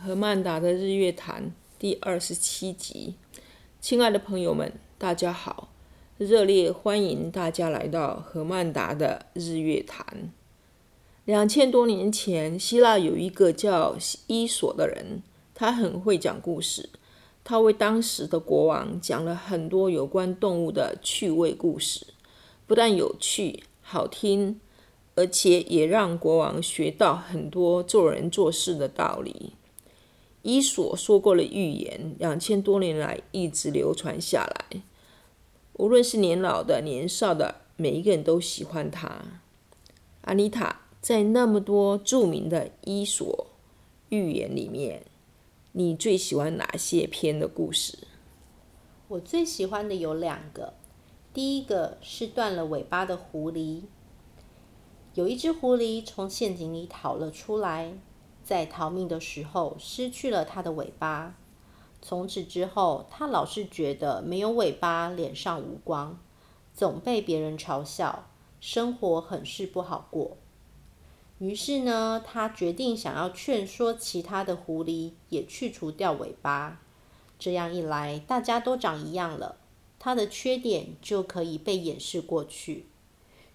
何曼达的日月潭第二十七集。亲爱的朋友们，大家好，热烈欢迎大家来到何曼达的日月潭。两千多年前，希腊有一个叫伊索的人，他很会讲故事。他为当时的国王讲了很多有关动物的趣味故事，不但有趣好听，而且也让国王学到很多做人做事的道理。伊索说过的寓言，两千多年来一直流传下来，无论是年老的、年少的，每一个人都喜欢他。阿妮塔，在那么多著名的伊索寓言里面，你最喜欢哪些篇的故事？我最喜欢的有两个，第一个是断了尾巴的狐狸。有一只狐狸从陷阱里逃了出来，在逃命的时候失去了它的尾巴。从此之后，它老是觉得没有尾巴，脸上无光，总被别人嘲笑，生活很是不好过。于是呢，他决定想要劝说其他的狐狸也去除掉尾巴，这样一来，大家都长一样了，他的缺点就可以被掩饰过去。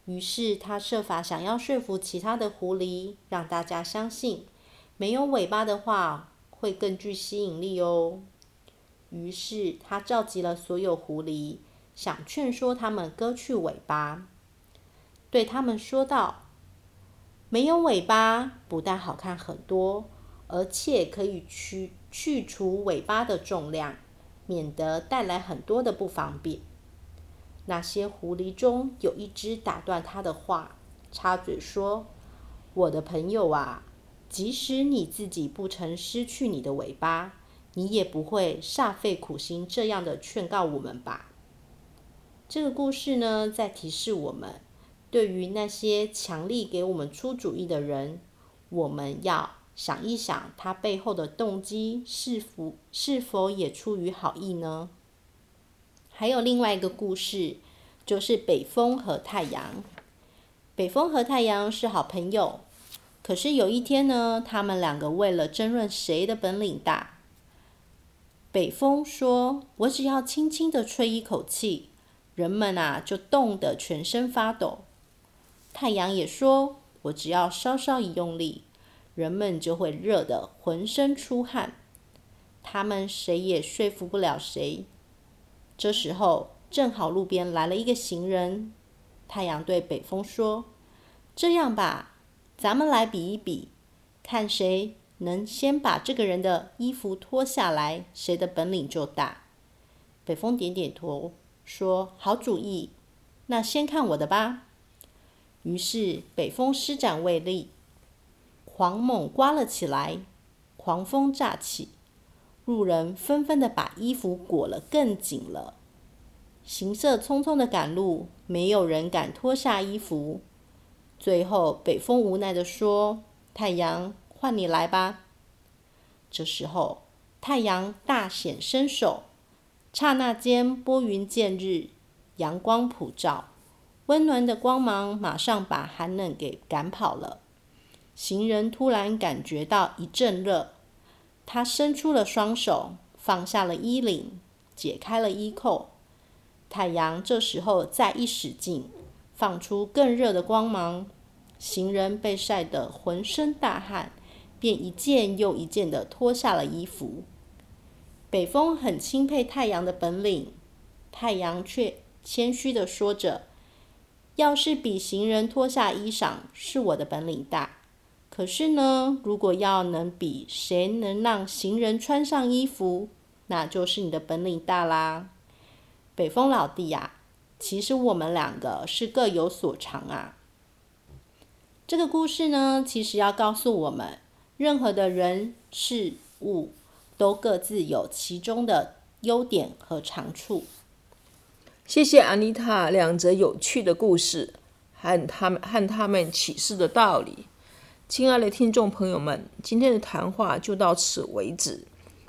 于是他设法想要说服其他的狐狸，让大家相信没有尾巴的话会更具吸引力哦。于是他召集了所有狐狸，想劝说他们割去尾巴，对他们说道。没有尾巴不但好看很多，而且可以去去除尾巴的重量，免得带来很多的不方便。那些狐狸中有一只打断他的话，插嘴说：“我的朋友啊，即使你自己不曾失去你的尾巴，你也不会煞费苦心这样的劝告我们吧？”这个故事呢，在提示我们。对于那些强力给我们出主意的人，我们要想一想，他背后的动机是否是否也出于好意呢？还有另外一个故事，就是北风和太阳。北风和太阳是好朋友，可是有一天呢，他们两个为了争论谁的本领大，北风说：“我只要轻轻的吹一口气，人们啊就冻得全身发抖。”太阳也说：“我只要稍稍一用力，人们就会热得浑身出汗。”他们谁也说服不了谁。这时候，正好路边来了一个行人。太阳对北风说：“这样吧，咱们来比一比，看谁能先把这个人的衣服脱下来，谁的本领就大。”北风点点头，说：“好主意，那先看我的吧。”于是北风施展威力，狂猛刮了起来，狂风乍起，路人纷纷的把衣服裹了更紧了。行色匆匆的赶路，没有人敢脱下衣服。最后北风无奈的说：“太阳，换你来吧。”这时候太阳大显身手，刹那间拨云见日，阳光普照。温暖的光芒马上把寒冷给赶跑了。行人突然感觉到一阵热，他伸出了双手，放下了衣领，解开了衣扣。太阳这时候再一使劲，放出更热的光芒。行人被晒得浑身大汗，便一件又一件地脱下了衣服。北风很钦佩太阳的本领，太阳却谦虚地说着。要是比行人脱下衣裳，是我的本领大。可是呢，如果要能比谁能让行人穿上衣服，那就是你的本领大啦。北风老弟呀，其实我们两个是各有所长啊。这个故事呢，其实要告诉我们，任何的人事物都各自有其中的优点和长处。谢谢安妮塔两则有趣的故事和他们和他们启示的道理。亲爱的听众朋友们，今天的谈话就到此为止。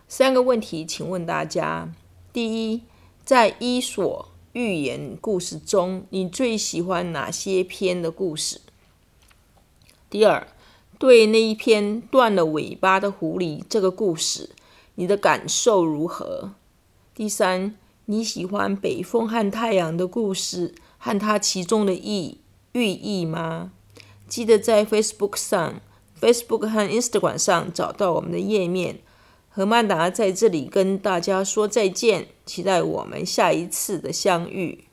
三个问题，请问大家：第一，在伊索寓言故事中，你最喜欢哪些篇的故事？第二，对那一篇断了尾巴的狐狸这个故事，你的感受如何？第三，你喜欢北风和太阳的故事和它其中的意寓意吗？记得在 Facebook 上、Facebook 和 Instagram 上找到我们的页面。何曼达在这里跟大家说再见，期待我们下一次的相遇。